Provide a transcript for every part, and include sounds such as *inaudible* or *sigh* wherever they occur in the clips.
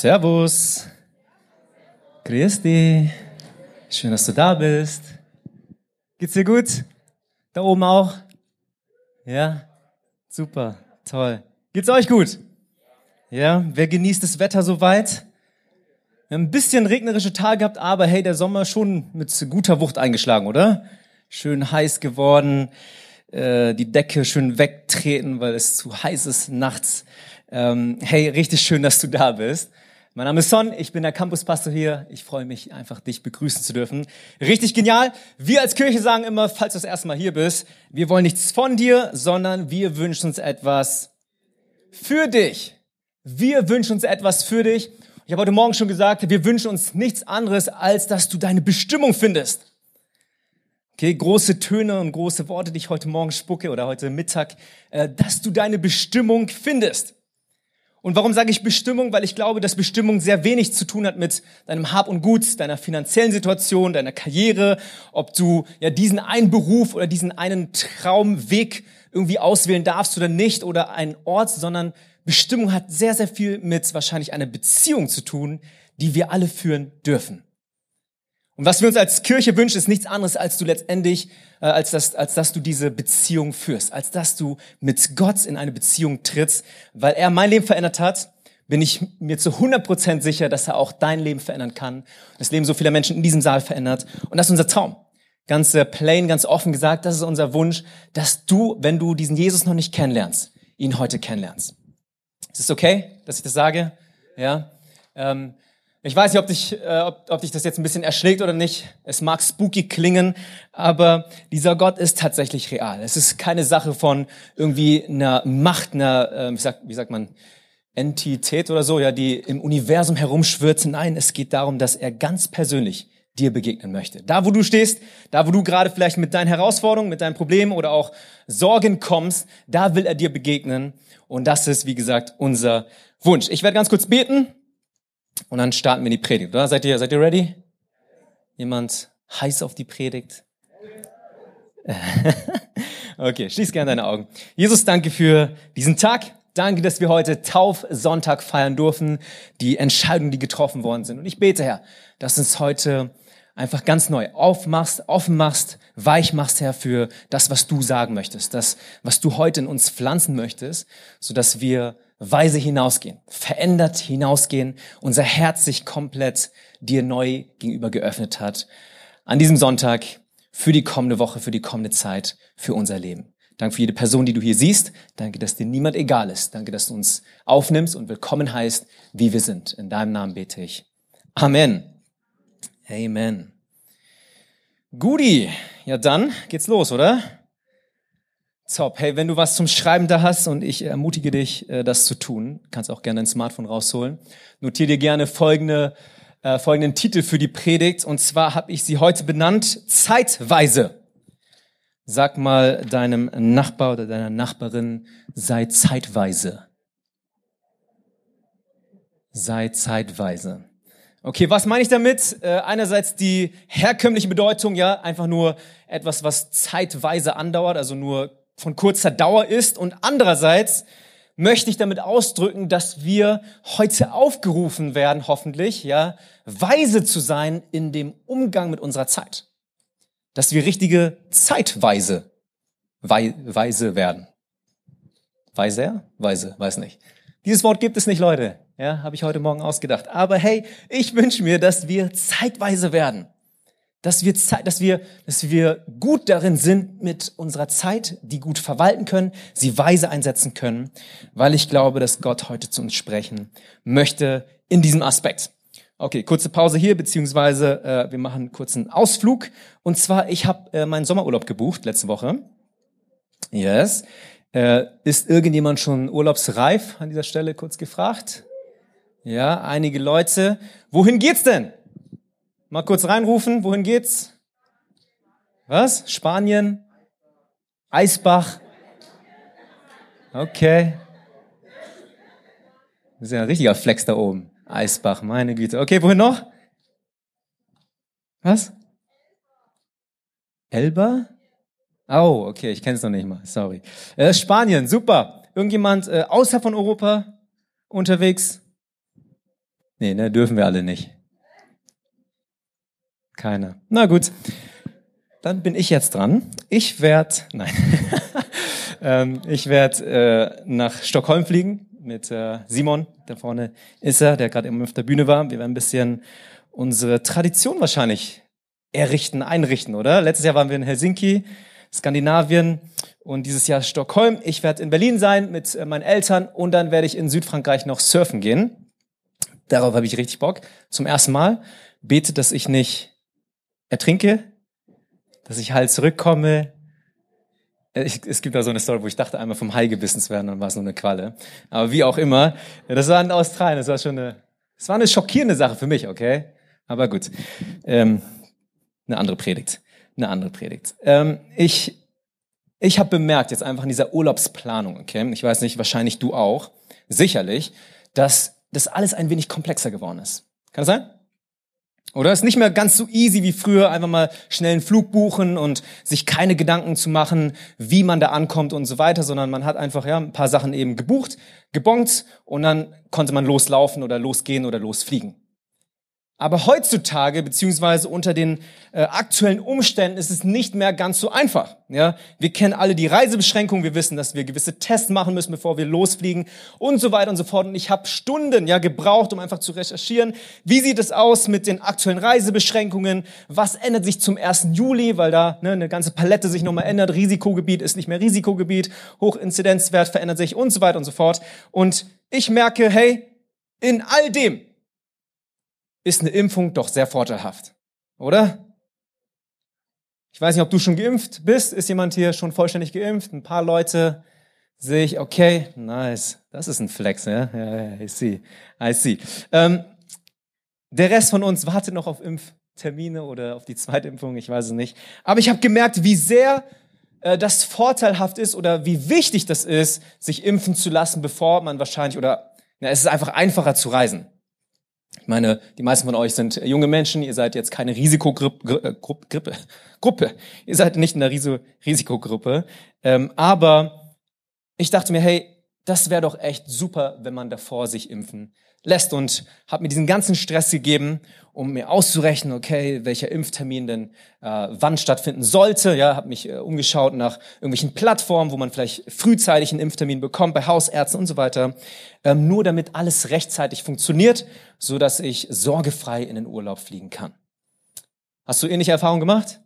Servus. Grüß dich. Schön, dass du da bist. Geht's dir gut? Da oben auch? Ja? Super. Toll. Geht's euch gut? Ja? Wer genießt das Wetter soweit? Wir haben ein bisschen regnerische Tage gehabt, aber hey, der Sommer schon mit guter Wucht eingeschlagen, oder? Schön heiß geworden, äh, die Decke schön wegtreten, weil es zu heiß ist nachts. Ähm, hey, richtig schön, dass du da bist. Mein Name ist Son, ich bin der Campuspastor hier. Ich freue mich einfach, dich begrüßen zu dürfen. Richtig genial. Wir als Kirche sagen immer, falls du das erste Mal hier bist, wir wollen nichts von dir, sondern wir wünschen uns etwas für dich. Wir wünschen uns etwas für dich. Ich habe heute Morgen schon gesagt, wir wünschen uns nichts anderes, als dass du deine Bestimmung findest. Okay, große Töne und große Worte, die ich heute Morgen spucke oder heute Mittag, äh, dass du deine Bestimmung findest. Und warum sage ich Bestimmung? Weil ich glaube, dass Bestimmung sehr wenig zu tun hat mit deinem Hab und Gut, deiner finanziellen Situation, deiner Karriere, ob du ja diesen einen Beruf oder diesen einen Traumweg irgendwie auswählen darfst oder nicht oder einen Ort, sondern Bestimmung hat sehr, sehr viel mit wahrscheinlich einer Beziehung zu tun, die wir alle führen dürfen. Und was wir uns als Kirche wünschen, ist nichts anderes, als du letztendlich, äh, als, dass, als dass du diese Beziehung führst, als dass du mit Gott in eine Beziehung trittst, weil er mein Leben verändert hat, bin ich mir zu 100% sicher, dass er auch dein Leben verändern kann, das Leben so vieler Menschen in diesem Saal verändert. Und das ist unser Traum. Ganz äh, plain, ganz offen gesagt, das ist unser Wunsch, dass du, wenn du diesen Jesus noch nicht kennenlernst, ihn heute kennenlernst. Ist es okay, dass ich das sage? Ja. Ähm, ich weiß nicht, ob dich, äh, ob, ob dich das jetzt ein bisschen erschlägt oder nicht. Es mag spooky klingen, aber dieser Gott ist tatsächlich real. Es ist keine Sache von irgendwie einer Macht, einer, äh, wie, sagt, wie sagt man, Entität oder so, ja, die im Universum herumschwirrt. Nein, es geht darum, dass er ganz persönlich dir begegnen möchte. Da, wo du stehst, da, wo du gerade vielleicht mit deinen Herausforderungen, mit deinen Problemen oder auch Sorgen kommst, da will er dir begegnen. Und das ist, wie gesagt, unser Wunsch. Ich werde ganz kurz beten und dann starten wir die Predigt, oder? Seid ihr, seid ihr ready? Jemand heiß auf die Predigt? *laughs* okay, schließ gerne deine Augen. Jesus, danke für diesen Tag. Danke, dass wir heute Taufsonntag feiern dürfen, die Entscheidungen, die getroffen worden sind. Und ich bete, Herr, dass uns heute einfach ganz neu aufmachst, offen machst, weich machst, Herr, für das, was du sagen möchtest, das, was du heute in uns pflanzen möchtest, so dass wir weise hinausgehen, verändert hinausgehen, unser Herz sich komplett dir neu gegenüber geöffnet hat. An diesem Sonntag für die kommende Woche, für die kommende Zeit, für unser Leben. Danke für jede Person, die du hier siehst. Danke, dass dir niemand egal ist. Danke, dass du uns aufnimmst und willkommen heißt, wie wir sind. In deinem Namen bete ich. Amen. Amen. Guti. Ja, dann geht's los, oder? Top. Hey, wenn du was zum Schreiben da hast und ich ermutige dich, äh, das zu tun, kannst auch gerne dein Smartphone rausholen. Notier dir gerne folgende, äh, folgenden Titel für die Predigt. Und zwar habe ich sie heute benannt, Zeitweise. Sag mal deinem Nachbar oder deiner Nachbarin, sei zeitweise. Sei zeitweise. Okay, was meine ich damit? Äh, einerseits die herkömmliche Bedeutung, ja, einfach nur etwas, was zeitweise andauert, also nur von kurzer Dauer ist. Und andererseits möchte ich damit ausdrücken, dass wir heute aufgerufen werden, hoffentlich, ja, weise zu sein in dem Umgang mit unserer Zeit. Dass wir richtige Zeitweise wei weise werden. Weiser? Weise, weiß nicht. Dieses Wort gibt es nicht, Leute. Ja, habe ich heute Morgen ausgedacht. Aber hey, ich wünsche mir, dass wir zeitweise werden dass wir, dass wir, dass wir gut darin sind mit unserer Zeit, die gut verwalten können, sie weise einsetzen können, weil ich glaube, dass Gott heute zu uns sprechen möchte in diesem Aspekt. Okay, kurze Pause hier, beziehungsweise äh, wir machen einen kurzen Ausflug. Und zwar, ich habe äh, meinen Sommerurlaub gebucht letzte Woche. Yes. Äh, ist irgendjemand schon urlaubsreif an dieser Stelle kurz gefragt? Ja, einige Leute. Wohin geht's denn? Mal kurz reinrufen, wohin geht's? Was? Spanien? Eisbach? Okay. Das ist ja ein richtiger Flex da oben. Eisbach, meine Güte. Okay, wohin noch? Was? Elba? Oh, okay, ich kenne es noch nicht mal. Sorry. Äh, Spanien, super. Irgendjemand äh, außerhalb von Europa unterwegs? Nee, ne, dürfen wir alle nicht. Keiner. Na gut, dann bin ich jetzt dran. Ich werde, nein, *laughs* ähm, ich werde äh, nach Stockholm fliegen mit äh, Simon. Da vorne ist er, der gerade eben auf der Bühne war. Wir werden ein bisschen unsere Tradition wahrscheinlich errichten, einrichten, oder? Letztes Jahr waren wir in Helsinki, Skandinavien und dieses Jahr Stockholm. Ich werde in Berlin sein mit äh, meinen Eltern und dann werde ich in Südfrankreich noch surfen gehen. Darauf habe ich richtig Bock. Zum ersten Mal bete, dass ich nicht ertrinke, dass ich halt zurückkomme. Äh, ich, es gibt da so eine Story, wo ich dachte, einmal vom Hai gebissen zu werden, dann war es nur eine Qualle. Aber wie auch immer, das war in Australien, das war schon eine, das war eine schockierende Sache für mich, okay? Aber gut, ähm, eine andere Predigt, eine andere Predigt. Ähm, ich ich habe bemerkt, jetzt einfach in dieser Urlaubsplanung, okay, ich weiß nicht, wahrscheinlich du auch, sicherlich, dass das alles ein wenig komplexer geworden ist. Kann das sein? Oder ist nicht mehr ganz so easy wie früher, einfach mal schnell einen Flug buchen und sich keine Gedanken zu machen, wie man da ankommt und so weiter, sondern man hat einfach ja ein paar Sachen eben gebucht, gebongt und dann konnte man loslaufen oder losgehen oder losfliegen. Aber heutzutage, beziehungsweise unter den äh, aktuellen Umständen, ist es nicht mehr ganz so einfach. Ja, wir kennen alle die Reisebeschränkungen, wir wissen, dass wir gewisse Tests machen müssen, bevor wir losfliegen und so weiter und so fort. Und ich habe Stunden ja gebraucht, um einfach zu recherchieren, wie sieht es aus mit den aktuellen Reisebeschränkungen, was ändert sich zum 1. Juli, weil da ne, eine ganze Palette sich nochmal ändert, Risikogebiet ist nicht mehr Risikogebiet, Hochinzidenzwert verändert sich und so weiter und so fort. Und ich merke, hey, in all dem ist eine Impfung doch sehr vorteilhaft, oder? Ich weiß nicht, ob du schon geimpft bist. Ist jemand hier schon vollständig geimpft? Ein paar Leute sehe ich, okay, nice. Das ist ein Flex, ja? Ja, ja, I see. I see. Ähm, der Rest von uns wartet noch auf Impftermine oder auf die zweite Impfung, ich weiß es nicht. Aber ich habe gemerkt, wie sehr äh, das vorteilhaft ist oder wie wichtig das ist, sich impfen zu lassen, bevor man wahrscheinlich oder na, es ist einfach einfacher zu reisen. Ich meine, die meisten von euch sind junge Menschen, ihr seid jetzt keine Risikogruppe, äh, Gruppe, *laughs* Gruppe. Ihr seid nicht in der Risikogruppe. Ähm, aber ich dachte mir, hey, das wäre doch echt super, wenn man davor sich impfen lässt und habe mir diesen ganzen Stress gegeben, um mir auszurechnen, okay, welcher Impftermin denn äh, wann stattfinden sollte. Ja, habe mich äh, umgeschaut nach irgendwelchen Plattformen, wo man vielleicht frühzeitig einen Impftermin bekommt bei Hausärzten und so weiter, ähm, nur damit alles rechtzeitig funktioniert, so dass ich sorgefrei in den Urlaub fliegen kann. Hast du ähnliche Erfahrungen gemacht?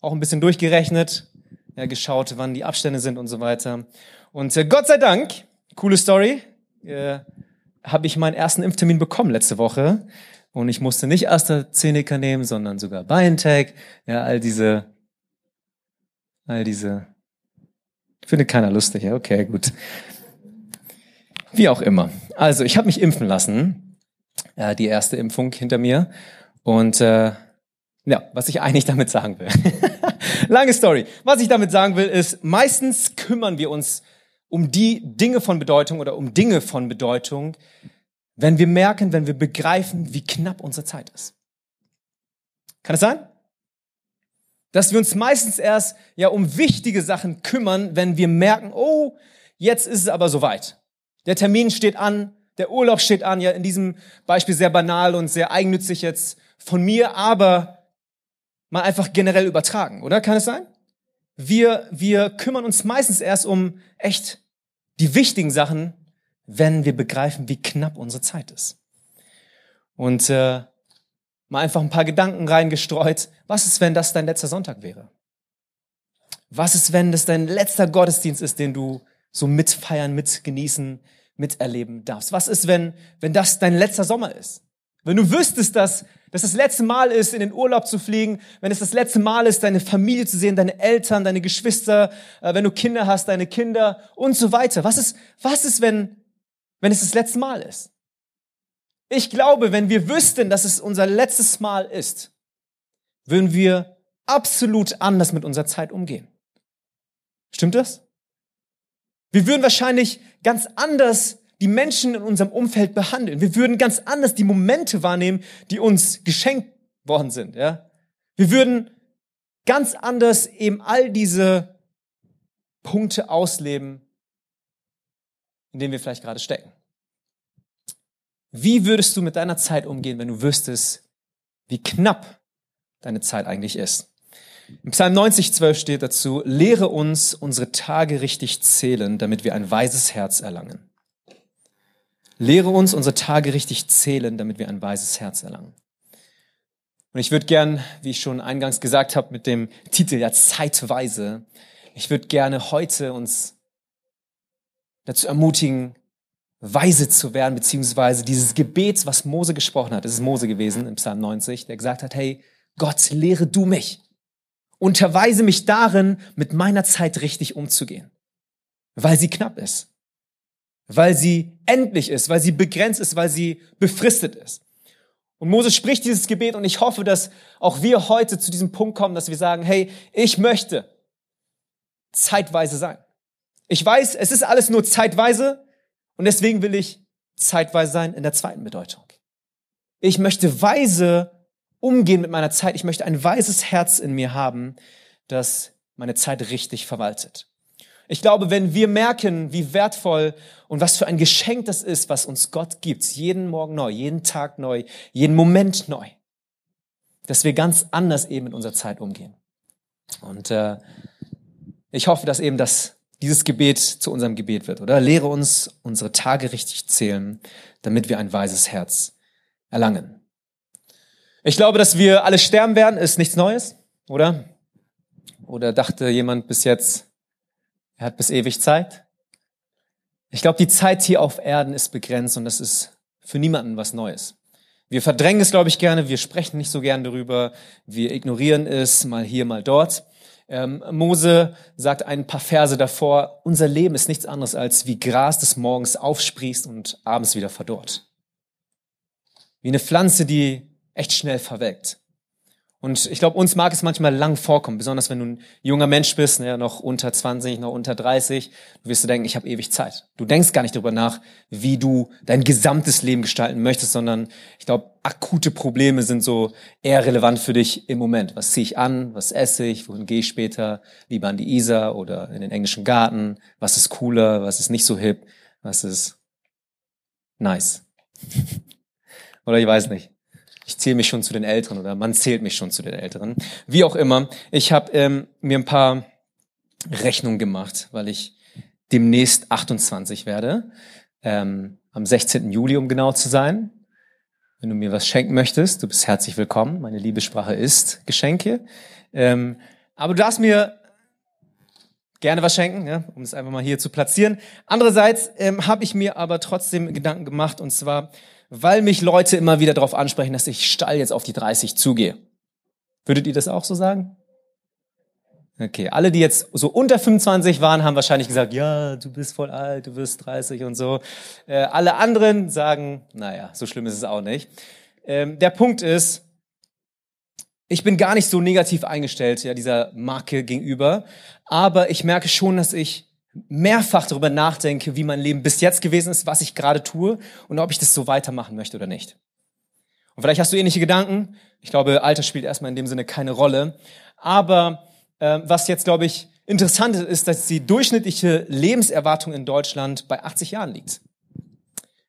Auch ein bisschen durchgerechnet, ja, geschaut, wann die Abstände sind und so weiter. Und äh, Gott sei Dank, coole Story. Äh, habe ich meinen ersten Impftermin bekommen letzte Woche. Und ich musste nicht AstraZeneca nehmen, sondern sogar BioNTech. Ja, all diese, all diese, findet keiner lustig. Ja, okay, gut. Wie auch immer. Also, ich habe mich impfen lassen. Ja, die erste Impfung hinter mir. Und äh, ja, was ich eigentlich damit sagen will. *laughs* Lange Story. Was ich damit sagen will, ist, meistens kümmern wir uns um die Dinge von Bedeutung oder um Dinge von Bedeutung, wenn wir merken, wenn wir begreifen, wie knapp unsere Zeit ist. Kann es sein? Dass wir uns meistens erst ja um wichtige Sachen kümmern, wenn wir merken, oh, jetzt ist es aber soweit. Der Termin steht an, der Urlaub steht an, ja in diesem Beispiel sehr banal und sehr eigennützig jetzt von mir, aber mal einfach generell übertragen, oder? Kann es sein? Wir, wir kümmern uns meistens erst um echt die wichtigen Sachen, wenn wir begreifen, wie knapp unsere Zeit ist. Und äh, mal einfach ein paar Gedanken reingestreut. Was ist, wenn das dein letzter Sonntag wäre? Was ist, wenn das dein letzter Gottesdienst ist, den du so mitfeiern, mitgenießen, miterleben darfst? Was ist, wenn, wenn das dein letzter Sommer ist? Wenn du wüsstest, dass, dass das letzte Mal ist, in den Urlaub zu fliegen, wenn es das letzte Mal ist, deine Familie zu sehen, deine Eltern, deine Geschwister, äh, wenn du Kinder hast, deine Kinder und so weiter. Was ist, was ist, wenn, wenn es das letzte Mal ist? Ich glaube, wenn wir wüssten, dass es unser letztes Mal ist, würden wir absolut anders mit unserer Zeit umgehen. Stimmt das? Wir würden wahrscheinlich ganz anders die Menschen in unserem Umfeld behandeln. Wir würden ganz anders die Momente wahrnehmen, die uns geschenkt worden sind, ja. Wir würden ganz anders eben all diese Punkte ausleben, in denen wir vielleicht gerade stecken. Wie würdest du mit deiner Zeit umgehen, wenn du wüsstest, wie knapp deine Zeit eigentlich ist? Im Psalm 90, 12 steht dazu, lehre uns unsere Tage richtig zählen, damit wir ein weises Herz erlangen. Lehre uns unsere Tage richtig zählen, damit wir ein weises Herz erlangen. Und ich würde gern, wie ich schon eingangs gesagt habe, mit dem Titel ja zeitweise, ich würde gerne heute uns dazu ermutigen, weise zu werden, beziehungsweise dieses Gebet, was Mose gesprochen hat, das ist Mose gewesen im Psalm 90, der gesagt hat, hey, Gott, lehre du mich. Unterweise mich darin, mit meiner Zeit richtig umzugehen. Weil sie knapp ist. Weil sie endlich ist, weil sie begrenzt ist, weil sie befristet ist. Und Mose spricht dieses Gebet und ich hoffe, dass auch wir heute zu diesem Punkt kommen, dass wir sagen, hey, ich möchte zeitweise sein. Ich weiß, es ist alles nur zeitweise und deswegen will ich zeitweise sein in der zweiten Bedeutung. Ich möchte weise umgehen mit meiner Zeit. Ich möchte ein weises Herz in mir haben, das meine Zeit richtig verwaltet. Ich glaube, wenn wir merken, wie wertvoll und was für ein Geschenk das ist, was uns Gott gibt, jeden Morgen neu, jeden Tag neu, jeden Moment neu, dass wir ganz anders eben mit unserer Zeit umgehen. Und äh, ich hoffe, dass eben das, dieses Gebet zu unserem Gebet wird, oder? Lehre uns, unsere Tage richtig zählen, damit wir ein weises Herz erlangen. Ich glaube, dass wir alle sterben werden, ist nichts Neues, oder? Oder dachte jemand bis jetzt, er hat bis ewig Zeit? Ich glaube, die Zeit hier auf Erden ist begrenzt und das ist für niemanden was Neues. Wir verdrängen es, glaube ich, gerne, wir sprechen nicht so gern darüber, wir ignorieren es mal hier, mal dort. Ähm, Mose sagt ein paar Verse davor, unser Leben ist nichts anderes als wie Gras, das morgens aufsprießt und abends wieder verdorrt. Wie eine Pflanze, die echt schnell verwelkt. Und ich glaube, uns mag es manchmal lang vorkommen, besonders wenn du ein junger Mensch bist, ne, noch unter 20, noch unter 30, du wirst du denken, ich habe ewig Zeit. Du denkst gar nicht darüber nach, wie du dein gesamtes Leben gestalten möchtest, sondern ich glaube, akute Probleme sind so eher relevant für dich im Moment. Was ziehe ich an? Was esse ich? Wohin gehe ich später? Lieber an die Isar oder in den englischen Garten? Was ist cooler? Was ist nicht so hip? Was ist nice? *laughs* oder ich weiß nicht ich zähle mich schon zu den Älteren oder man zählt mich schon zu den Älteren. Wie auch immer, ich habe ähm, mir ein paar Rechnungen gemacht, weil ich demnächst 28 werde, ähm, am 16. Juli, um genau zu sein. Wenn du mir was schenken möchtest, du bist herzlich willkommen. Meine Liebessprache ist Geschenke. Ähm, aber du darfst mir gerne was schenken, ja, um es einfach mal hier zu platzieren. Andererseits ähm, habe ich mir aber trotzdem Gedanken gemacht, und zwar, weil mich Leute immer wieder darauf ansprechen, dass ich steil jetzt auf die 30 zugehe. Würdet ihr das auch so sagen? Okay, alle, die jetzt so unter 25 waren, haben wahrscheinlich gesagt, ja, du bist voll alt, du wirst 30 und so. Äh, alle anderen sagen, naja, so schlimm ist es auch nicht. Ähm, der Punkt ist, ich bin gar nicht so negativ eingestellt ja, dieser Marke gegenüber, aber ich merke schon, dass ich mehrfach darüber nachdenke, wie mein Leben bis jetzt gewesen ist, was ich gerade tue und ob ich das so weitermachen möchte oder nicht. Und vielleicht hast du ähnliche Gedanken. Ich glaube, Alter spielt erstmal in dem Sinne keine Rolle. Aber äh, was jetzt, glaube ich, interessant ist, ist, dass die durchschnittliche Lebenserwartung in Deutschland bei 80 Jahren liegt.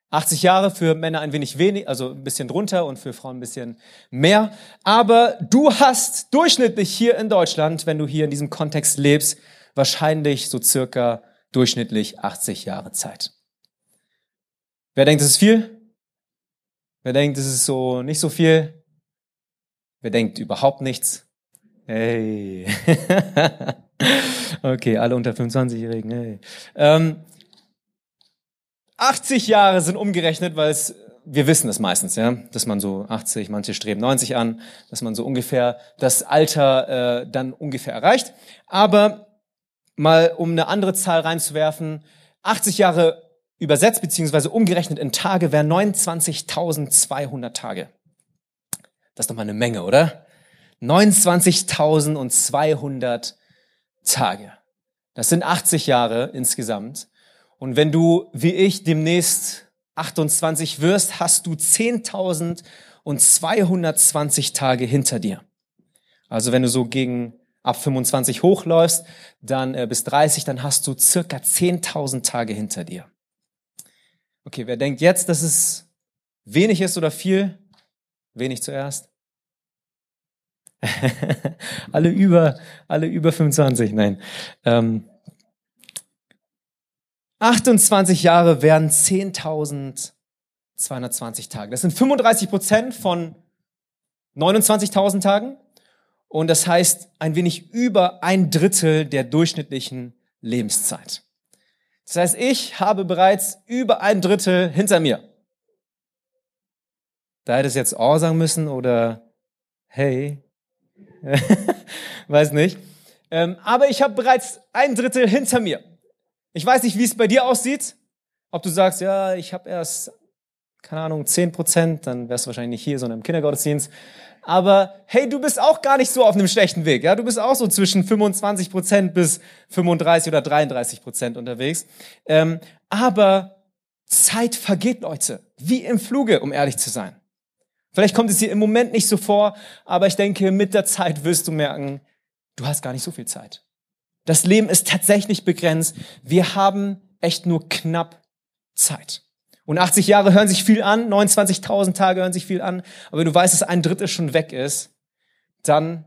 80 Jahre für Männer ein wenig wenig, also ein bisschen drunter und für Frauen ein bisschen mehr. Aber du hast durchschnittlich hier in Deutschland, wenn du hier in diesem Kontext lebst, wahrscheinlich so circa durchschnittlich 80 Jahre Zeit. Wer denkt, das ist viel? Wer denkt, das ist so nicht so viel? Wer denkt überhaupt nichts? Hey. *laughs* okay, alle unter 25-Jährigen. Hey. Ähm, 80 Jahre sind umgerechnet, weil es, wir wissen es meistens, ja, dass man so 80, manche streben 90 an, dass man so ungefähr das Alter äh, dann ungefähr erreicht. Aber mal um eine andere Zahl reinzuwerfen, 80 Jahre übersetzt beziehungsweise umgerechnet in Tage wären 29.200 Tage. Das ist doch mal eine Menge, oder? 29.200 Tage. Das sind 80 Jahre insgesamt. Und wenn du, wie ich, demnächst 28 wirst, hast du 10.220 Tage hinter dir. Also wenn du so gegen ab 25 hochläufst, dann äh, bis 30, dann hast du circa 10.000 Tage hinter dir. Okay, wer denkt jetzt, das ist wenig ist oder viel? Wenig zuerst. *laughs* alle über, alle über 25, nein. Ähm, 28 Jahre wären 10.220 Tage. Das sind 35 Prozent von 29.000 Tagen. Und das heißt ein wenig über ein Drittel der durchschnittlichen Lebenszeit. Das heißt, ich habe bereits über ein Drittel hinter mir. Da hätte es jetzt Oh sagen müssen oder Hey. *laughs* Weiß nicht. Ähm, aber ich habe bereits ein Drittel hinter mir. Ich weiß nicht, wie es bei dir aussieht. Ob du sagst, ja, ich habe erst, keine Ahnung, zehn Prozent, dann wärst du wahrscheinlich nicht hier, sondern im Kindergottesdienst. Aber hey, du bist auch gar nicht so auf einem schlechten Weg. Ja, du bist auch so zwischen 25 Prozent bis 35 oder 33 Prozent unterwegs. Ähm, aber Zeit vergeht, Leute, wie im Fluge, um ehrlich zu sein. Vielleicht kommt es dir im Moment nicht so vor, aber ich denke, mit der Zeit wirst du merken, du hast gar nicht so viel Zeit. Das Leben ist tatsächlich begrenzt. Wir haben echt nur knapp Zeit. Und 80 Jahre hören sich viel an, 29.000 Tage hören sich viel an, aber wenn du weißt, dass ein Drittel schon weg ist, dann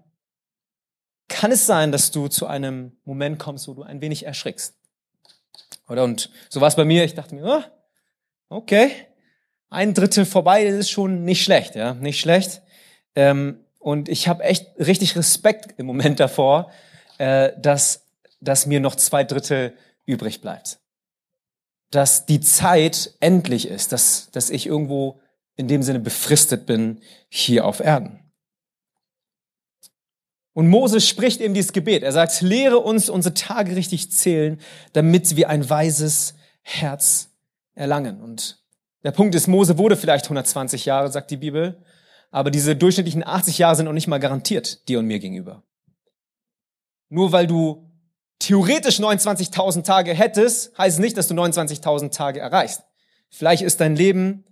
kann es sein, dass du zu einem Moment kommst, wo du ein wenig erschrickst. Oder und so war es bei mir. Ich dachte mir, oh, okay, ein Drittel vorbei ist schon nicht schlecht, ja, nicht schlecht. Ähm, und ich habe echt richtig Respekt im Moment davor, äh, dass, dass mir noch zwei Drittel übrig bleibt. Dass die Zeit endlich ist, dass, dass ich irgendwo in dem Sinne befristet bin hier auf Erden. Und Moses spricht eben dieses Gebet. Er sagt, lehre uns unsere Tage richtig zählen, damit wir ein weises Herz erlangen. Und der Punkt ist, Mose wurde vielleicht 120 Jahre, sagt die Bibel, aber diese durchschnittlichen 80 Jahre sind noch nicht mal garantiert dir und mir gegenüber. Nur weil du theoretisch 29.000 Tage hättest, heißt es nicht, dass du 29.000 Tage erreichst. Vielleicht ist dein Leben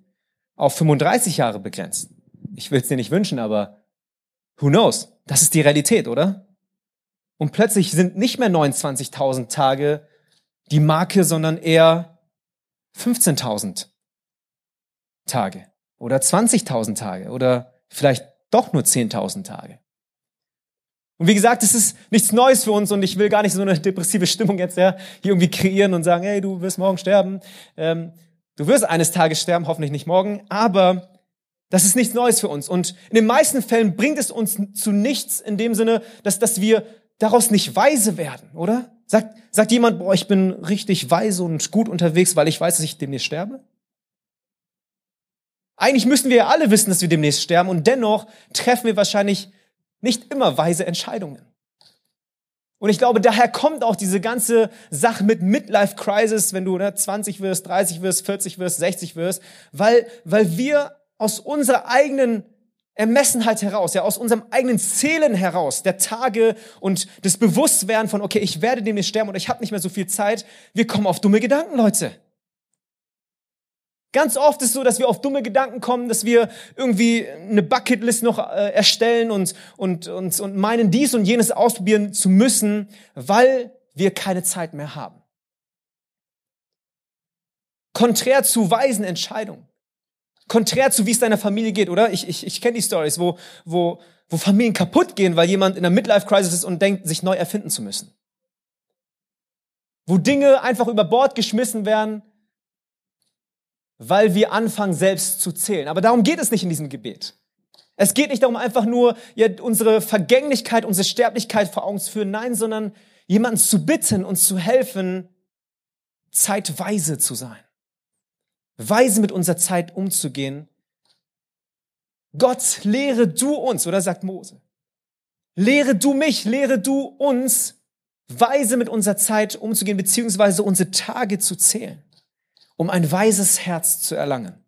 auf 35 Jahre begrenzt. Ich will es dir nicht wünschen, aber who knows? Das ist die Realität, oder? Und plötzlich sind nicht mehr 29.000 Tage die Marke, sondern eher 15.000 Tage oder 20.000 Tage oder vielleicht doch nur 10.000 Tage. Und wie gesagt, es ist nichts Neues für uns und ich will gar nicht so eine depressive Stimmung jetzt ja, hier irgendwie kreieren und sagen, hey, du wirst morgen sterben. Ähm, du wirst eines Tages sterben, hoffentlich nicht morgen, aber das ist nichts Neues für uns. Und in den meisten Fällen bringt es uns zu nichts in dem Sinne, dass, dass wir daraus nicht weise werden, oder? Sagt, sagt jemand, boah, ich bin richtig weise und gut unterwegs, weil ich weiß, dass ich demnächst sterbe? Eigentlich müssten wir ja alle wissen, dass wir demnächst sterben und dennoch treffen wir wahrscheinlich nicht immer weise Entscheidungen. Und ich glaube, daher kommt auch diese ganze Sache mit Midlife Crisis, wenn du ne, 20 wirst, 30 wirst, 40 wirst, 60 wirst, weil, weil wir aus unserer eigenen Ermessenheit heraus, ja, aus unserem eigenen Zählen heraus, der Tage und des Bewusstwerden von, okay, ich werde demnächst sterben und ich habe nicht mehr so viel Zeit, wir kommen auf dumme Gedanken, Leute. Ganz oft ist es so, dass wir auf dumme Gedanken kommen, dass wir irgendwie eine Bucketlist noch äh, erstellen und, und, und, und meinen, dies und jenes ausprobieren zu müssen, weil wir keine Zeit mehr haben. Konträr zu weisen Entscheidungen. Konträr zu, wie es deiner Familie geht, oder? Ich, ich, ich kenne die Stories, wo, wo, wo Familien kaputt gehen, weil jemand in einer Midlife-Crisis ist und denkt, sich neu erfinden zu müssen. Wo Dinge einfach über Bord geschmissen werden, weil wir anfangen, selbst zu zählen. Aber darum geht es nicht in diesem Gebet. Es geht nicht darum, einfach nur ja, unsere Vergänglichkeit, unsere Sterblichkeit vor Augen zu führen, nein, sondern jemanden zu bitten, uns zu helfen, zeitweise zu sein. Weise mit unserer Zeit umzugehen. Gott, lehre du uns, oder sagt Mose. Lehre du mich, lehre du uns, weise mit unserer Zeit umzugehen, beziehungsweise unsere Tage zu zählen um ein weises Herz zu erlangen.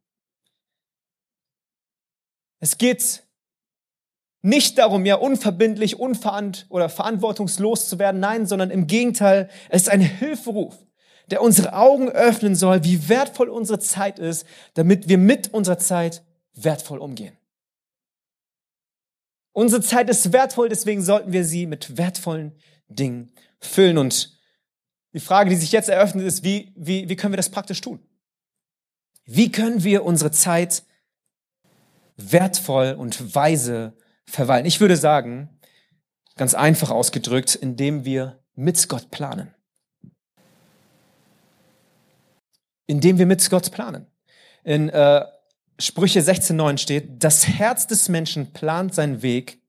Es geht nicht darum, ja unverbindlich, unverant oder verantwortungslos zu werden, nein, sondern im Gegenteil, es ist ein Hilferuf, der unsere Augen öffnen soll, wie wertvoll unsere Zeit ist, damit wir mit unserer Zeit wertvoll umgehen. Unsere Zeit ist wertvoll, deswegen sollten wir sie mit wertvollen Dingen füllen. Und die Frage, die sich jetzt eröffnet, ist, wie, wie, wie können wir das praktisch tun? Wie können wir unsere Zeit wertvoll und weise verweilen? Ich würde sagen, ganz einfach ausgedrückt, indem wir mit Gott planen. Indem wir mit Gott planen. In äh, Sprüche 16.9 steht, das Herz des Menschen plant seinen Weg,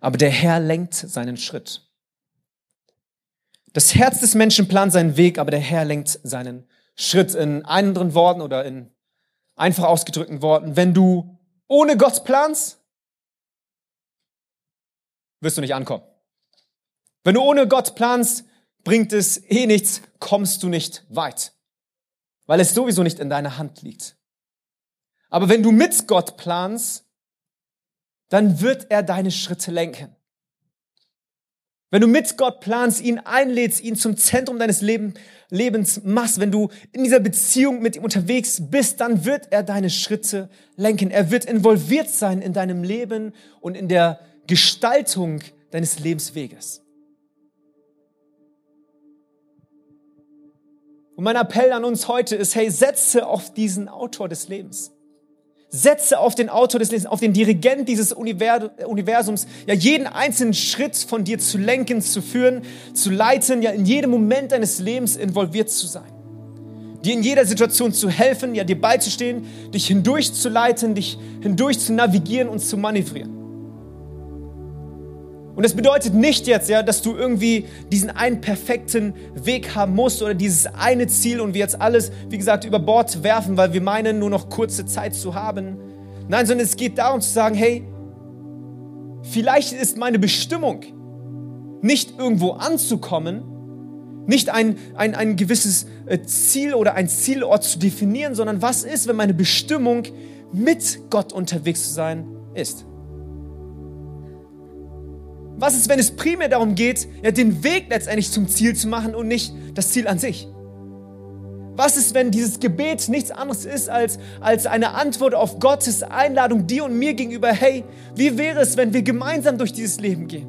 aber der Herr lenkt seinen Schritt. Das Herz des Menschen plant seinen Weg, aber der Herr lenkt seinen Schritt. In anderen Worten oder in einfach ausgedrückten Worten, wenn du ohne Gott planst, wirst du nicht ankommen. Wenn du ohne Gott planst, bringt es eh nichts, kommst du nicht weit, weil es sowieso nicht in deiner Hand liegt. Aber wenn du mit Gott planst, dann wird er deine Schritte lenken. Wenn du mit Gott planst, ihn einlädst, ihn zum Zentrum deines Lebens machst, wenn du in dieser Beziehung mit ihm unterwegs bist, dann wird er deine Schritte lenken. Er wird involviert sein in deinem Leben und in der Gestaltung deines Lebensweges. Und mein Appell an uns heute ist, hey, setze auf diesen Autor des Lebens. Setze auf den Autor des Lebens, auf den Dirigent dieses Universums, ja, jeden einzelnen Schritt von dir zu lenken, zu führen, zu leiten, ja, in jedem Moment deines Lebens involviert zu sein. Dir in jeder Situation zu helfen, ja, dir beizustehen, dich hindurch zu leiten, dich hindurch zu navigieren und zu manövrieren. Und das bedeutet nicht jetzt, ja, dass du irgendwie diesen einen perfekten Weg haben musst oder dieses eine Ziel und wir jetzt alles, wie gesagt, über Bord werfen, weil wir meinen, nur noch kurze Zeit zu haben. Nein, sondern es geht darum zu sagen, hey, vielleicht ist meine Bestimmung nicht irgendwo anzukommen, nicht ein, ein, ein gewisses äh, Ziel oder ein Zielort zu definieren, sondern was ist, wenn meine Bestimmung mit Gott unterwegs zu sein ist. Was ist, wenn es primär darum geht, ja, den Weg letztendlich zum Ziel zu machen und nicht das Ziel an sich? Was ist, wenn dieses Gebet nichts anderes ist als, als eine Antwort auf Gottes Einladung dir und mir gegenüber? Hey, wie wäre es, wenn wir gemeinsam durch dieses Leben gehen?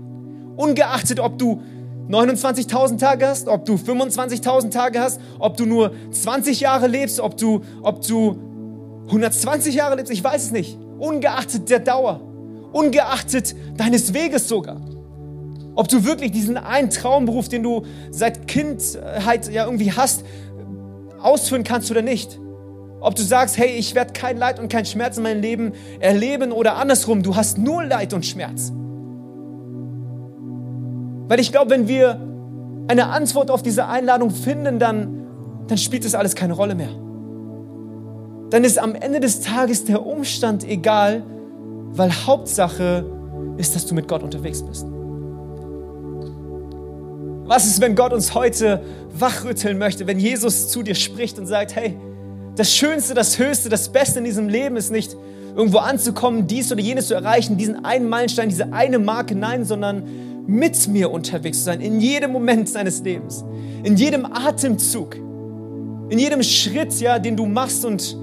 Ungeachtet, ob du 29.000 Tage hast, ob du 25.000 Tage hast, ob du nur 20 Jahre lebst, ob du, ob du 120 Jahre lebst, ich weiß es nicht. Ungeachtet der Dauer, ungeachtet deines Weges sogar. Ob du wirklich diesen einen Traumberuf, den du seit Kindheit ja irgendwie hast, ausführen kannst oder nicht. Ob du sagst, hey, ich werde kein Leid und kein Schmerz in meinem Leben erleben oder andersrum, du hast nur Leid und Schmerz. Weil ich glaube, wenn wir eine Antwort auf diese Einladung finden, dann, dann spielt das alles keine Rolle mehr. Dann ist am Ende des Tages der Umstand egal, weil Hauptsache ist, dass du mit Gott unterwegs bist. Was ist, wenn Gott uns heute wachrütteln möchte, wenn Jesus zu dir spricht und sagt, hey, das Schönste, das Höchste, das Beste in diesem Leben ist nicht irgendwo anzukommen, dies oder jenes zu erreichen, diesen einen Meilenstein, diese eine Marke, nein, sondern mit mir unterwegs zu sein, in jedem Moment seines Lebens, in jedem Atemzug, in jedem Schritt, ja, den du machst und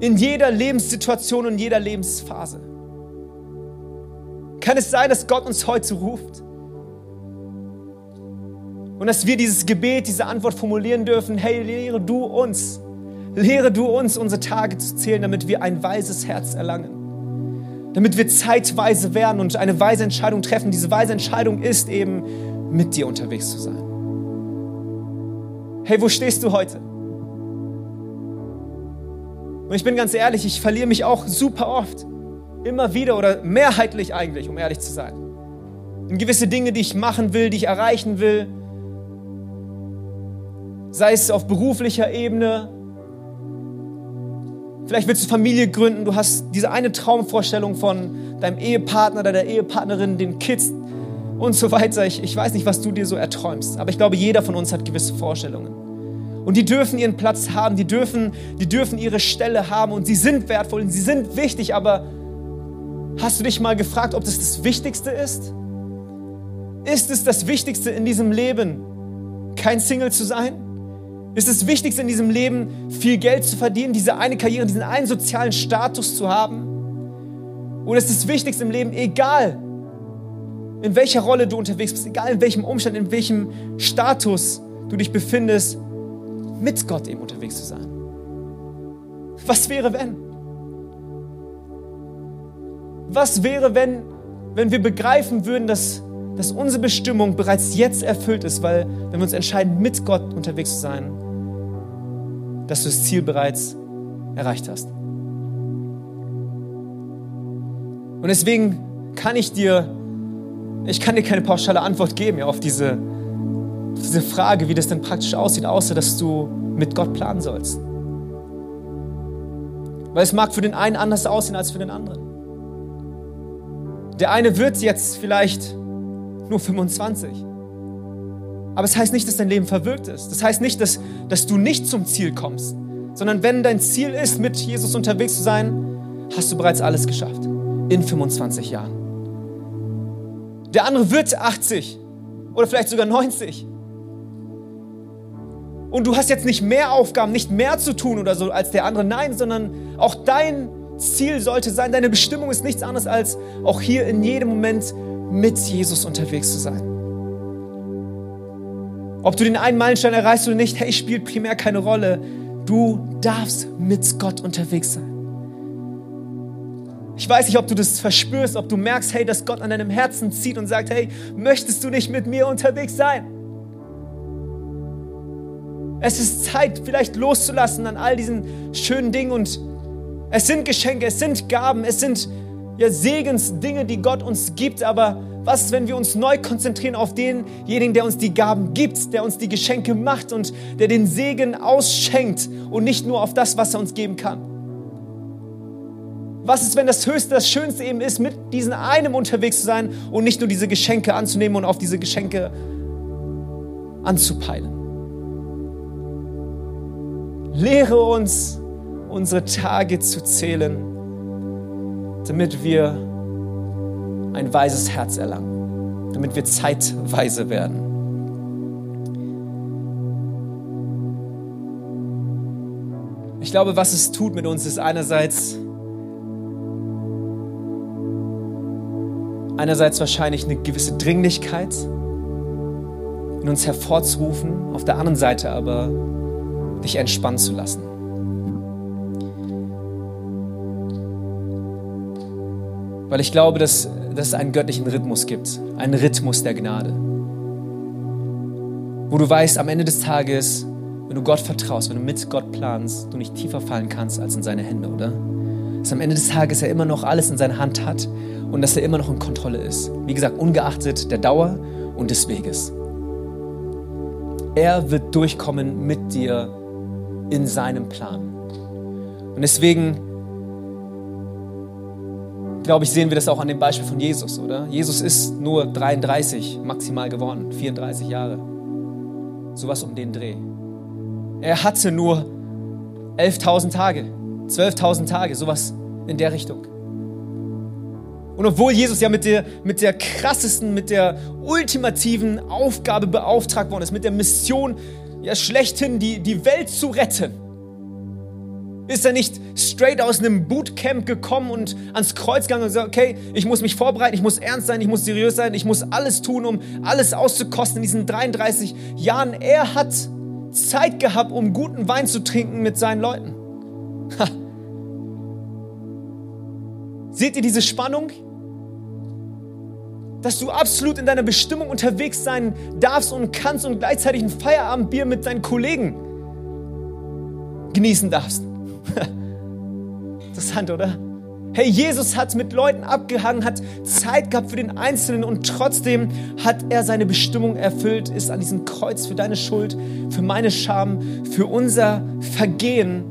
in jeder Lebenssituation und jeder Lebensphase. Kann es sein, dass Gott uns heute ruft? Und dass wir dieses Gebet, diese Antwort formulieren dürfen, hey, lehre du uns, lehre du uns, unsere Tage zu zählen, damit wir ein weises Herz erlangen. Damit wir zeitweise werden und eine weise Entscheidung treffen. Diese weise Entscheidung ist eben, mit dir unterwegs zu sein. Hey, wo stehst du heute? Und ich bin ganz ehrlich, ich verliere mich auch super oft. Immer wieder oder mehrheitlich eigentlich, um ehrlich zu sein. In gewisse Dinge, die ich machen will, die ich erreichen will sei es auf beruflicher Ebene. Vielleicht willst du Familie gründen, du hast diese eine Traumvorstellung von deinem Ehepartner oder der Ehepartnerin, den Kids und so weiter. Ich, ich weiß nicht, was du dir so erträumst, aber ich glaube, jeder von uns hat gewisse Vorstellungen. Und die dürfen ihren Platz haben, die dürfen, die dürfen ihre Stelle haben und sie sind wertvoll und sie sind wichtig, aber hast du dich mal gefragt, ob das das Wichtigste ist? Ist es das Wichtigste in diesem Leben, kein Single zu sein? Ist es wichtig, in diesem Leben viel Geld zu verdienen, diese eine Karriere, diesen einen sozialen Status zu haben? Oder ist es wichtig im Leben, egal in welcher Rolle du unterwegs bist, egal in welchem Umstand, in welchem Status du dich befindest, mit Gott eben unterwegs zu sein? Was wäre, wenn? Was wäre, wenn, wenn wir begreifen würden, dass dass unsere Bestimmung bereits jetzt erfüllt ist, weil wenn wir uns entscheiden, mit Gott unterwegs zu sein, dass du das Ziel bereits erreicht hast. Und deswegen kann ich dir, ich kann dir keine pauschale Antwort geben ja, auf diese, auf diese Frage, wie das denn praktisch aussieht, außer dass du mit Gott planen sollst. Weil es mag für den einen anders aussehen als für den anderen. Der eine wird jetzt vielleicht nur 25. Aber es das heißt nicht, dass dein Leben verwirkt ist. Das heißt nicht, dass, dass du nicht zum Ziel kommst, sondern wenn dein Ziel ist, mit Jesus unterwegs zu sein, hast du bereits alles geschafft. In 25 Jahren. Der andere wird 80 oder vielleicht sogar 90. Und du hast jetzt nicht mehr Aufgaben, nicht mehr zu tun oder so als der andere. Nein, sondern auch dein Ziel sollte sein, deine Bestimmung ist nichts anderes als auch hier in jedem Moment mit Jesus unterwegs zu sein. Ob du den einen Meilenstein erreichst oder nicht, hey, spielt primär keine Rolle. Du darfst mit Gott unterwegs sein. Ich weiß nicht, ob du das verspürst, ob du merkst, hey, dass Gott an deinem Herzen zieht und sagt, hey, möchtest du nicht mit mir unterwegs sein? Es ist Zeit, vielleicht loszulassen an all diesen schönen Dingen und es sind Geschenke, es sind Gaben, es sind ja Segensdinge, die Gott uns gibt, aber was ist, wenn wir uns neu konzentrieren auf denjenigen, der uns die Gaben gibt, der uns die Geschenke macht und der den Segen ausschenkt und nicht nur auf das, was er uns geben kann? Was ist, wenn das Höchste, das Schönste eben ist, mit diesem einem unterwegs zu sein und nicht nur diese Geschenke anzunehmen und auf diese Geschenke anzupeilen? Lehre uns, unsere Tage zu zählen, damit wir ein weises Herz erlangen, damit wir zeitweise werden. Ich glaube, was es tut mit uns, ist einerseits einerseits wahrscheinlich eine gewisse Dringlichkeit in uns hervorzurufen, auf der anderen Seite aber dich entspannen zu lassen. Weil ich glaube, dass, dass es einen göttlichen Rhythmus gibt, einen Rhythmus der Gnade. Wo du weißt, am Ende des Tages, wenn du Gott vertraust, wenn du mit Gott planst, du nicht tiefer fallen kannst als in seine Hände, oder? Dass am Ende des Tages er immer noch alles in seiner Hand hat und dass er immer noch in Kontrolle ist. Wie gesagt, ungeachtet der Dauer und des Weges. Er wird durchkommen mit dir in seinem Plan. Und deswegen, glaube ich, sehen wir das auch an dem Beispiel von Jesus, oder? Jesus ist nur 33 maximal geworden, 34 Jahre. Sowas um den Dreh. Er hatte nur 11.000 Tage, 12.000 Tage, sowas in der Richtung. Und obwohl Jesus ja mit der, mit der krassesten, mit der ultimativen Aufgabe beauftragt worden ist, mit der Mission, ja schlechthin die, die Welt zu retten, ist er nicht straight aus einem Bootcamp gekommen und ans Kreuz gegangen und gesagt, okay, ich muss mich vorbereiten, ich muss ernst sein, ich muss seriös sein, ich muss alles tun, um alles auszukosten in diesen 33 Jahren. Er hat Zeit gehabt, um guten Wein zu trinken mit seinen Leuten. Ha. Seht ihr diese Spannung? dass du absolut in deiner Bestimmung unterwegs sein darfst und kannst und gleichzeitig ein Feierabendbier mit deinen Kollegen genießen darfst. *laughs* Interessant, oder? Hey, Jesus hat mit Leuten abgehangen, hat Zeit gehabt für den Einzelnen und trotzdem hat er seine Bestimmung erfüllt, ist an diesem Kreuz für deine Schuld, für meine Scham, für unser Vergehen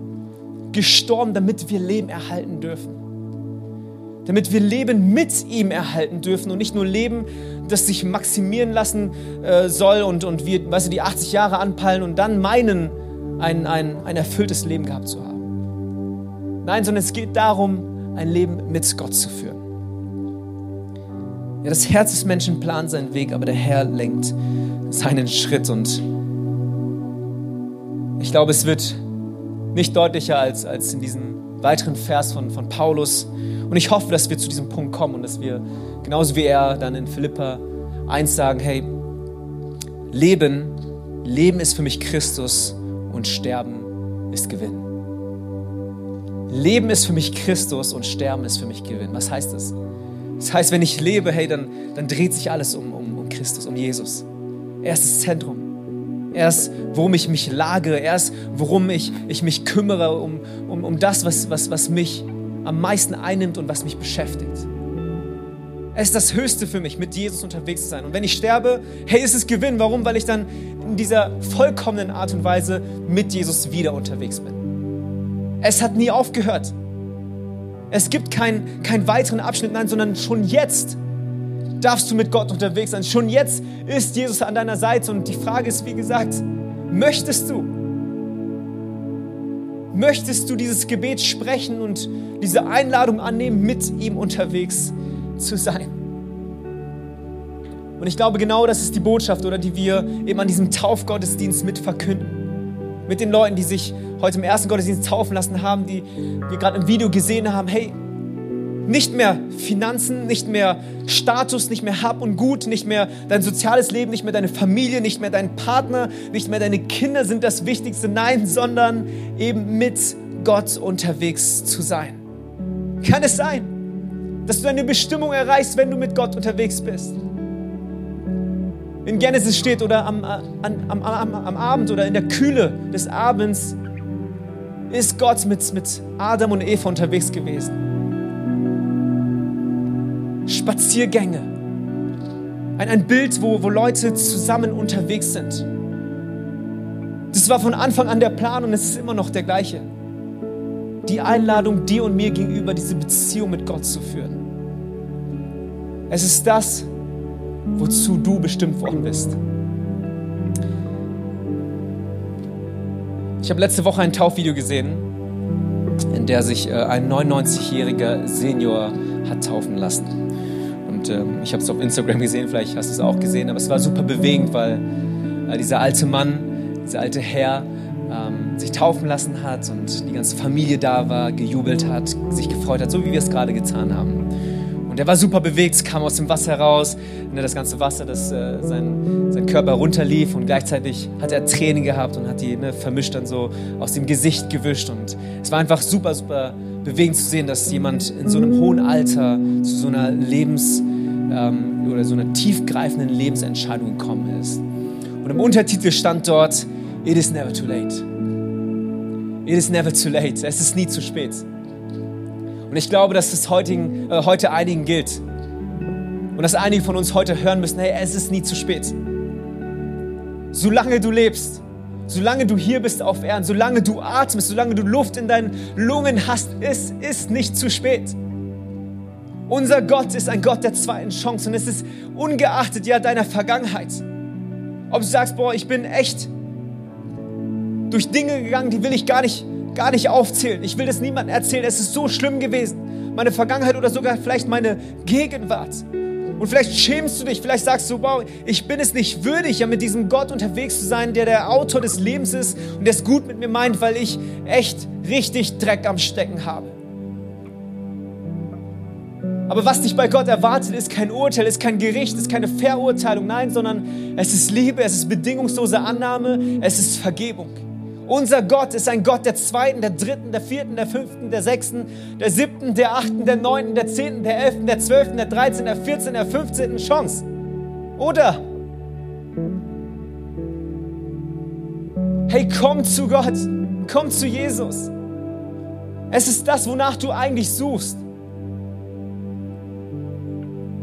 gestorben, damit wir Leben erhalten dürfen damit wir Leben mit ihm erhalten dürfen und nicht nur Leben, das sich maximieren lassen äh, soll und, und wir, weißt du, die 80 Jahre anpeilen und dann meinen, ein, ein, ein erfülltes Leben gehabt zu haben. Nein, sondern es geht darum, ein Leben mit Gott zu führen. Ja, das Herz des Menschen plant seinen Weg, aber der Herr lenkt seinen Schritt und ich glaube, es wird nicht deutlicher als, als in diesem weiteren Vers von, von Paulus, und ich hoffe, dass wir zu diesem Punkt kommen und dass wir, genauso wie er dann in Philippa 1 sagen, hey, Leben, Leben ist für mich Christus und Sterben ist Gewinn. Leben ist für mich Christus und Sterben ist für mich Gewinn. Was heißt das? Das heißt, wenn ich lebe, hey, dann, dann dreht sich alles um, um, um Christus, um Jesus. Er ist das Zentrum. Er ist, worum ich mich lagere. Er ist, worum ich, ich mich kümmere, um, um, um das, was, was, was mich am meisten einnimmt und was mich beschäftigt. Es ist das Höchste für mich, mit Jesus unterwegs zu sein. Und wenn ich sterbe, hey, ist es Gewinn. Warum? Weil ich dann in dieser vollkommenen Art und Weise mit Jesus wieder unterwegs bin. Es hat nie aufgehört. Es gibt keinen kein weiteren Abschnitt, nein, sondern schon jetzt darfst du mit Gott unterwegs sein. Schon jetzt ist Jesus an deiner Seite. Und die Frage ist, wie gesagt, möchtest du? Möchtest du dieses Gebet sprechen und diese Einladung annehmen, mit ihm unterwegs zu sein? Und ich glaube, genau das ist die Botschaft, oder die wir eben an diesem Taufgottesdienst mit verkünden. Mit den Leuten, die sich heute im ersten Gottesdienst taufen lassen haben, die wir gerade im Video gesehen haben. Hey, nicht mehr Finanzen, nicht mehr Status, nicht mehr Hab und Gut, nicht mehr dein soziales Leben, nicht mehr deine Familie, nicht mehr dein Partner, nicht mehr deine Kinder sind das Wichtigste. Nein, sondern eben mit Gott unterwegs zu sein. Kann es sein, dass du deine Bestimmung erreichst, wenn du mit Gott unterwegs bist? In Genesis steht oder am, am, am, am Abend oder in der Kühle des Abends ist Gott mit, mit Adam und Eva unterwegs gewesen. Spaziergänge. Ein, ein Bild, wo, wo Leute zusammen unterwegs sind. Das war von Anfang an der Plan und es ist immer noch der gleiche. Die Einladung dir und mir gegenüber, diese Beziehung mit Gott zu führen. Es ist das, wozu du bestimmt worden bist. Ich habe letzte Woche ein Taufvideo gesehen, in der sich äh, ein 99-jähriger Senior hat taufen lassen. Und ähm, ich habe es auf Instagram gesehen, vielleicht hast du es auch gesehen, aber es war super bewegend, weil äh, dieser alte Mann, dieser alte Herr ähm, sich taufen lassen hat und die ganze Familie da war, gejubelt hat, sich gefreut hat, so wie wir es gerade getan haben. Und er war super bewegt, kam aus dem Wasser raus, ne, das ganze Wasser, das äh, sein, sein Körper runterlief und gleichzeitig hat er Tränen gehabt und hat die ne, vermischt dann so aus dem Gesicht gewischt. Und es war einfach super, super bewegend zu sehen, dass jemand in so einem hohen Alter zu so einer Lebens- ähm, oder so einer tiefgreifenden Lebensentscheidung gekommen ist. Und im Untertitel stand dort, It is never too late. It is never too late. Es ist nie zu spät. Und ich glaube, dass es heutigen, äh, heute einigen gilt. Und dass einige von uns heute hören müssen, hey, es ist nie zu spät. Solange du lebst, solange du hier bist auf Erden, solange du atmest, solange du Luft in deinen Lungen hast, es ist nicht zu spät. Unser Gott ist ein Gott der zweiten Chance und es ist ungeachtet ja deiner Vergangenheit. Ob du sagst, boah, ich bin echt durch Dinge gegangen, die will ich gar nicht, gar nicht aufzählen. Ich will das niemandem erzählen. Es ist so schlimm gewesen. Meine Vergangenheit oder sogar vielleicht meine Gegenwart. Und vielleicht schämst du dich, vielleicht sagst du, wow, ich bin es nicht würdig, ja mit diesem Gott unterwegs zu sein, der der Autor des Lebens ist und der es gut mit mir meint, weil ich echt richtig Dreck am Stecken habe. Aber was dich bei Gott erwartet, ist kein Urteil, ist kein Gericht, ist keine Verurteilung, nein, sondern es ist Liebe, es ist bedingungslose Annahme, es ist Vergebung. Unser Gott ist ein Gott der zweiten, der dritten, der vierten, der fünften, der sechsten, der siebten, der achten, der neunten, der zehnten, der elften, der zwölften, der dreizehnten, der vierzehnten, der fünfzehnten Chance. Oder? Hey, komm zu Gott, komm zu Jesus. Es ist das, wonach du eigentlich suchst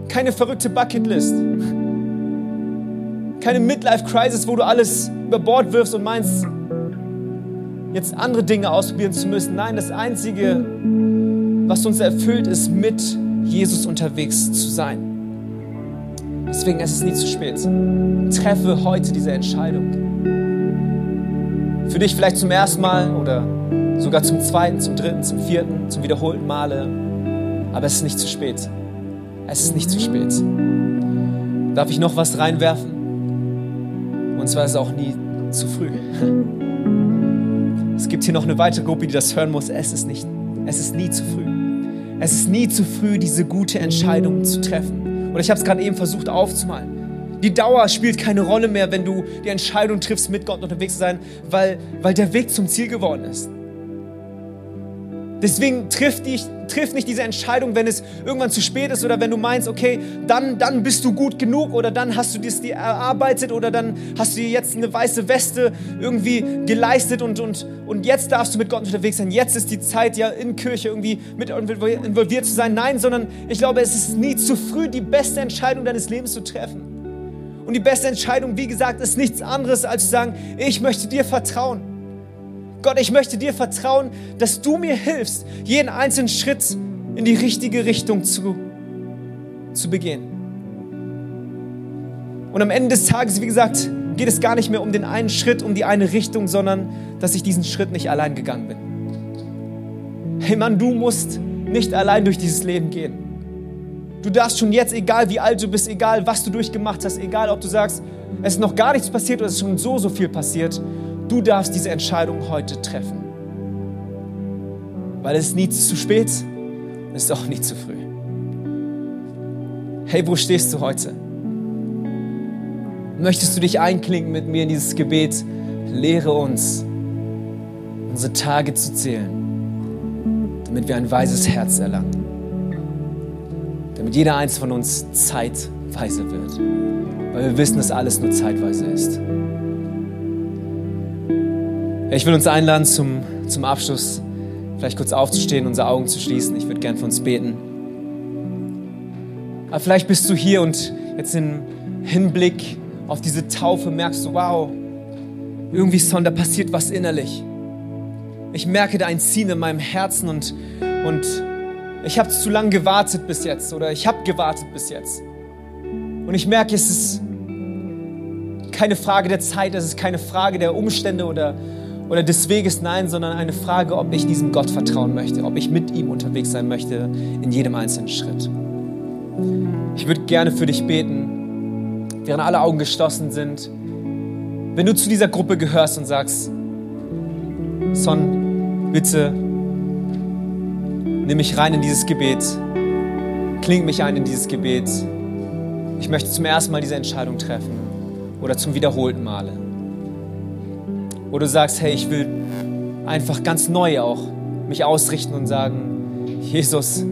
keine verrückte Bucketlist. Keine Midlife-Crisis, wo du alles über Bord wirfst und meinst, jetzt andere Dinge ausprobieren zu müssen. Nein, das Einzige, was uns erfüllt, ist, mit Jesus unterwegs zu sein. Deswegen ist es nie zu spät. Treffe heute diese Entscheidung. Für dich vielleicht zum ersten Mal oder sogar zum zweiten, zum dritten, zum vierten, zum wiederholten Male. Aber es ist nicht zu spät. Es ist nicht zu spät. Darf ich noch was reinwerfen? Und zwar ist es auch nie zu früh. *laughs* Es gibt hier noch eine weitere Gruppe, die das hören muss. Es ist, nicht, es ist nie zu früh. Es ist nie zu früh, diese gute Entscheidung zu treffen. Und ich habe es gerade eben versucht aufzumalen. Die Dauer spielt keine Rolle mehr, wenn du die Entscheidung triffst, mit Gott unterwegs zu sein, weil, weil der Weg zum Ziel geworden ist. Deswegen triff, dich, triff nicht diese Entscheidung, wenn es irgendwann zu spät ist oder wenn du meinst, okay, dann, dann bist du gut genug oder dann hast du das dir erarbeitet oder dann hast du dir jetzt eine weiße Weste irgendwie geleistet und, und, und jetzt darfst du mit Gott unterwegs sein. Jetzt ist die Zeit, ja in Kirche irgendwie mit involviert zu sein. Nein, sondern ich glaube, es ist nie zu früh, die beste Entscheidung deines Lebens zu treffen. Und die beste Entscheidung, wie gesagt, ist nichts anderes, als zu sagen, ich möchte dir vertrauen. Gott, ich möchte dir vertrauen, dass du mir hilfst, jeden einzelnen Schritt in die richtige Richtung zu, zu begehen. Und am Ende des Tages, wie gesagt, geht es gar nicht mehr um den einen Schritt, um die eine Richtung, sondern dass ich diesen Schritt nicht allein gegangen bin. Hey Mann, du musst nicht allein durch dieses Leben gehen. Du darfst schon jetzt, egal wie alt du bist, egal was du durchgemacht hast, egal ob du sagst, es ist noch gar nichts passiert oder es ist schon so, so viel passiert, Du darfst diese Entscheidung heute treffen. Weil es ist nie zu spät, es ist auch nie zu früh. Hey, wo stehst du heute? Möchtest du dich einklinken mit mir in dieses Gebet? Lehre uns, unsere Tage zu zählen, damit wir ein weises Herz erlangen. Damit jeder eins von uns zeitweise wird. Weil wir wissen, dass alles nur zeitweise ist. Ich will uns einladen, zum, zum Abschluss vielleicht kurz aufzustehen, unsere Augen zu schließen. Ich würde gern für uns beten. Aber vielleicht bist du hier und jetzt im Hinblick auf diese Taufe merkst du, wow, irgendwie son, da passiert was innerlich. Ich merke da ein Ziehen in meinem Herzen und, und ich habe zu lange gewartet bis jetzt oder ich habe gewartet bis jetzt. Und ich merke, es ist keine Frage der Zeit, es ist keine Frage der Umstände oder, oder des Weges nein, sondern eine Frage, ob ich diesem Gott vertrauen möchte, ob ich mit ihm unterwegs sein möchte in jedem einzelnen Schritt. Ich würde gerne für dich beten, während alle Augen geschlossen sind. Wenn du zu dieser Gruppe gehörst und sagst, Son, bitte nimm mich rein in dieses Gebet, kling mich ein in dieses Gebet. Ich möchte zum ersten Mal diese Entscheidung treffen oder zum wiederholten Male. Wo du sagst, hey, ich will einfach ganz neu auch mich ausrichten und sagen, Jesus,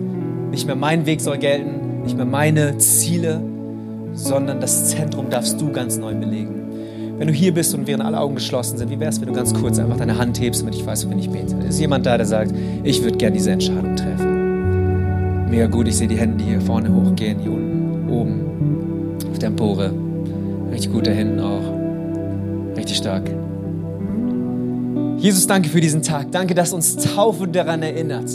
nicht mehr mein Weg soll gelten, nicht mehr meine Ziele, sondern das Zentrum darfst du ganz neu belegen. Wenn du hier bist und während alle Augen geschlossen sind, wie wäre es, wenn du ganz kurz einfach deine Hand hebst, damit ich weiß, wenn ich bete? Ist jemand da, der sagt, ich würde gerne diese Entscheidung treffen? Mega gut, ich sehe die Hände hier vorne hochgehen, hier unten, oben, auf der Empore. Richtig gut da hinten auch. Richtig stark. Jesus, danke für diesen Tag. Danke, dass uns Taufe daran erinnert,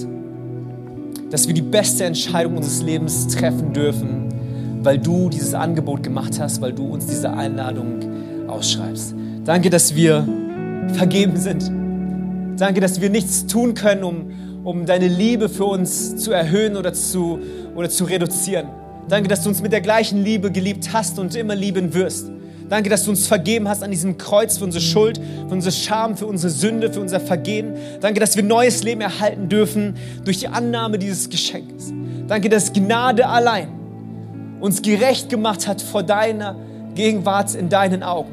dass wir die beste Entscheidung unseres Lebens treffen dürfen, weil du dieses Angebot gemacht hast, weil du uns diese Einladung ausschreibst. Danke, dass wir vergeben sind. Danke, dass wir nichts tun können, um, um deine Liebe für uns zu erhöhen oder zu, oder zu reduzieren. Danke, dass du uns mit der gleichen Liebe geliebt hast und immer lieben wirst. Danke, dass du uns vergeben hast an diesem Kreuz für unsere Schuld, für unsere Scham, für unsere Sünde, für unser Vergehen. Danke, dass wir neues Leben erhalten dürfen durch die Annahme dieses Geschenkes. Danke, dass Gnade allein uns gerecht gemacht hat vor deiner Gegenwart in deinen Augen.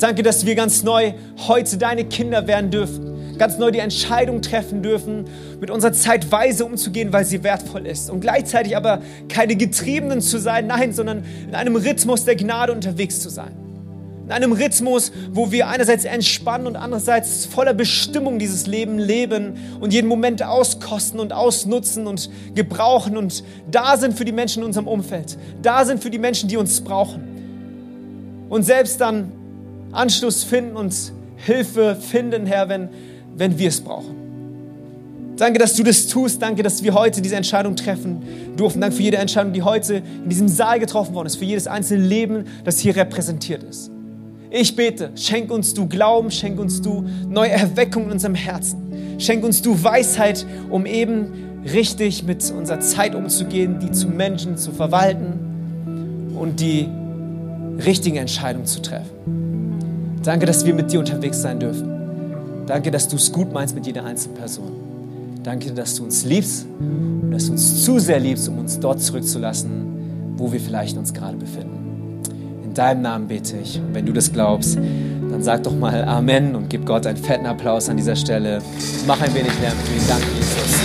Danke, dass wir ganz neu heute deine Kinder werden dürfen ganz neu die Entscheidung treffen dürfen, mit unserer Zeit weise umzugehen, weil sie wertvoll ist. Und gleichzeitig aber keine Getriebenen zu sein, nein, sondern in einem Rhythmus der Gnade unterwegs zu sein. In einem Rhythmus, wo wir einerseits entspannen und andererseits voller Bestimmung dieses Leben leben und jeden Moment auskosten und ausnutzen und gebrauchen und da sind für die Menschen in unserem Umfeld, da sind für die Menschen, die uns brauchen. Und selbst dann Anschluss finden und Hilfe finden, Herr, wenn wenn wir es brauchen. Danke, dass du das tust. Danke, dass wir heute diese Entscheidung treffen durften. Danke für jede Entscheidung, die heute in diesem Saal getroffen worden ist, für jedes einzelne Leben, das hier repräsentiert ist. Ich bete, schenk uns du Glauben, schenk uns du neue Erweckung in unserem Herzen. Schenk uns du Weisheit, um eben richtig mit unserer Zeit umzugehen, die zu Menschen zu verwalten und die richtigen Entscheidungen zu treffen. Danke, dass wir mit dir unterwegs sein dürfen. Danke, dass du es gut meinst mit jeder einzelnen Person. Danke, dass du uns liebst und dass du uns zu sehr liebst, um uns dort zurückzulassen, wo wir vielleicht uns gerade befinden. In deinem Namen bete ich. Und wenn du das glaubst, dann sag doch mal Amen und gib Gott einen fetten Applaus an dieser Stelle. Mach ein wenig Lärm. Vielen Dank, Jesus.